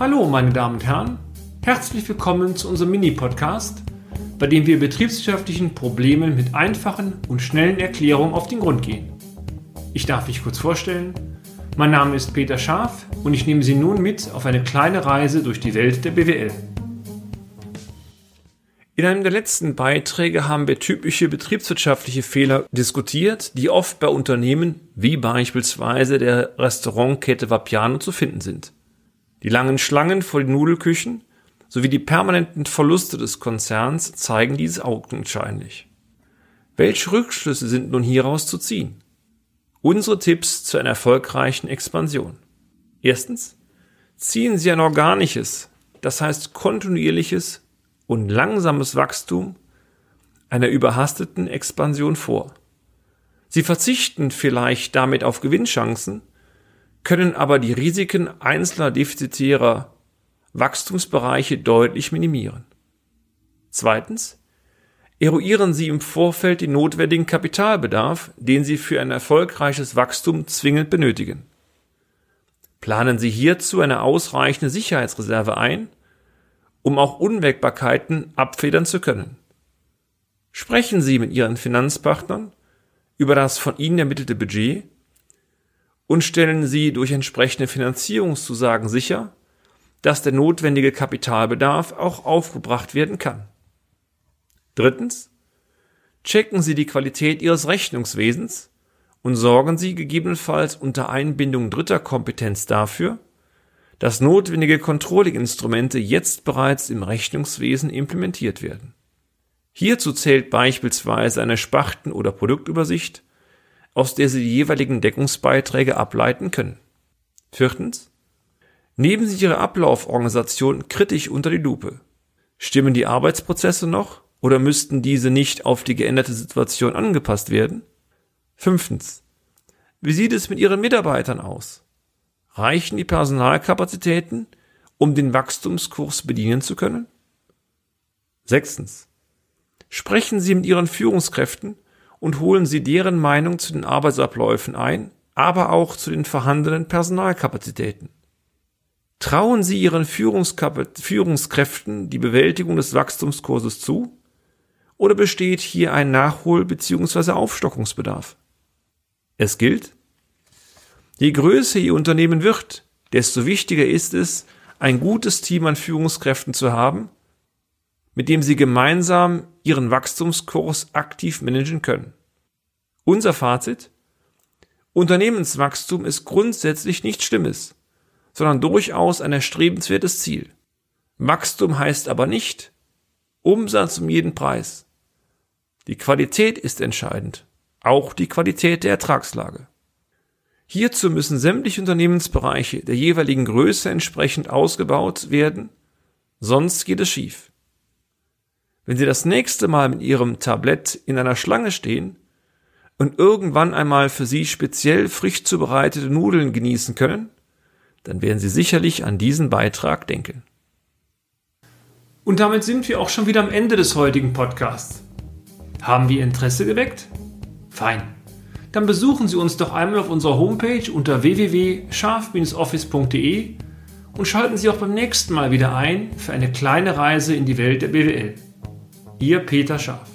Hallo, meine Damen und Herren. Herzlich willkommen zu unserem Mini-Podcast, bei dem wir betriebswirtschaftlichen Problemen mit einfachen und schnellen Erklärungen auf den Grund gehen. Ich darf mich kurz vorstellen. Mein Name ist Peter Scharf und ich nehme Sie nun mit auf eine kleine Reise durch die Welt der BWL. In einem der letzten Beiträge haben wir typische betriebswirtschaftliche Fehler diskutiert, die oft bei Unternehmen wie beispielsweise der Restaurantkette Vapiano zu finden sind. Die langen Schlangen vor den Nudelküchen sowie die permanenten Verluste des Konzerns zeigen dies augenscheinlich. Welche Rückschlüsse sind nun hieraus zu ziehen? Unsere Tipps zu einer erfolgreichen Expansion. Erstens, ziehen Sie ein organisches, das heißt kontinuierliches und langsames Wachstum einer überhasteten Expansion vor. Sie verzichten vielleicht damit auf Gewinnchancen, können aber die Risiken einzelner defizitärer Wachstumsbereiche deutlich minimieren. Zweitens, eruieren Sie im Vorfeld den notwendigen Kapitalbedarf, den Sie für ein erfolgreiches Wachstum zwingend benötigen. Planen Sie hierzu eine ausreichende Sicherheitsreserve ein um auch Unwägbarkeiten abfedern zu können. Sprechen Sie mit Ihren Finanzpartnern über das von Ihnen ermittelte Budget und stellen Sie durch entsprechende Finanzierungszusagen sicher, dass der notwendige Kapitalbedarf auch aufgebracht werden kann. Drittens. Checken Sie die Qualität Ihres Rechnungswesens und sorgen Sie gegebenenfalls unter Einbindung dritter Kompetenz dafür, dass notwendige Controlling-Instrumente jetzt bereits im Rechnungswesen implementiert werden. Hierzu zählt beispielsweise eine Sparten- oder Produktübersicht, aus der Sie die jeweiligen Deckungsbeiträge ableiten können. Viertens. Nehmen Sie Ihre Ablauforganisation kritisch unter die Lupe. Stimmen die Arbeitsprozesse noch oder müssten diese nicht auf die geänderte Situation angepasst werden? Fünftens. Wie sieht es mit Ihren Mitarbeitern aus? Reichen die Personalkapazitäten, um den Wachstumskurs bedienen zu können? Sechstens. Sprechen Sie mit Ihren Führungskräften und holen Sie deren Meinung zu den Arbeitsabläufen ein, aber auch zu den vorhandenen Personalkapazitäten. Trauen Sie Ihren Führungskräften die Bewältigung des Wachstumskurses zu? Oder besteht hier ein Nachhol- bzw. Aufstockungsbedarf? Es gilt, Je größer Ihr Unternehmen wird, desto wichtiger ist es, ein gutes Team an Führungskräften zu haben, mit dem Sie gemeinsam Ihren Wachstumskurs aktiv managen können. Unser Fazit? Unternehmenswachstum ist grundsätzlich nichts Schlimmes, sondern durchaus ein erstrebenswertes Ziel. Wachstum heißt aber nicht Umsatz um jeden Preis. Die Qualität ist entscheidend, auch die Qualität der Ertragslage. Hierzu müssen sämtliche Unternehmensbereiche der jeweiligen Größe entsprechend ausgebaut werden, sonst geht es schief. Wenn Sie das nächste Mal mit Ihrem Tablett in einer Schlange stehen und irgendwann einmal für Sie speziell frisch zubereitete Nudeln genießen können, dann werden Sie sicherlich an diesen Beitrag denken. Und damit sind wir auch schon wieder am Ende des heutigen Podcasts. Haben wir Interesse geweckt? Fein dann besuchen Sie uns doch einmal auf unserer Homepage unter www.scharf-office.de und schalten Sie auch beim nächsten Mal wieder ein für eine kleine Reise in die Welt der BWL. Ihr Peter Scharf.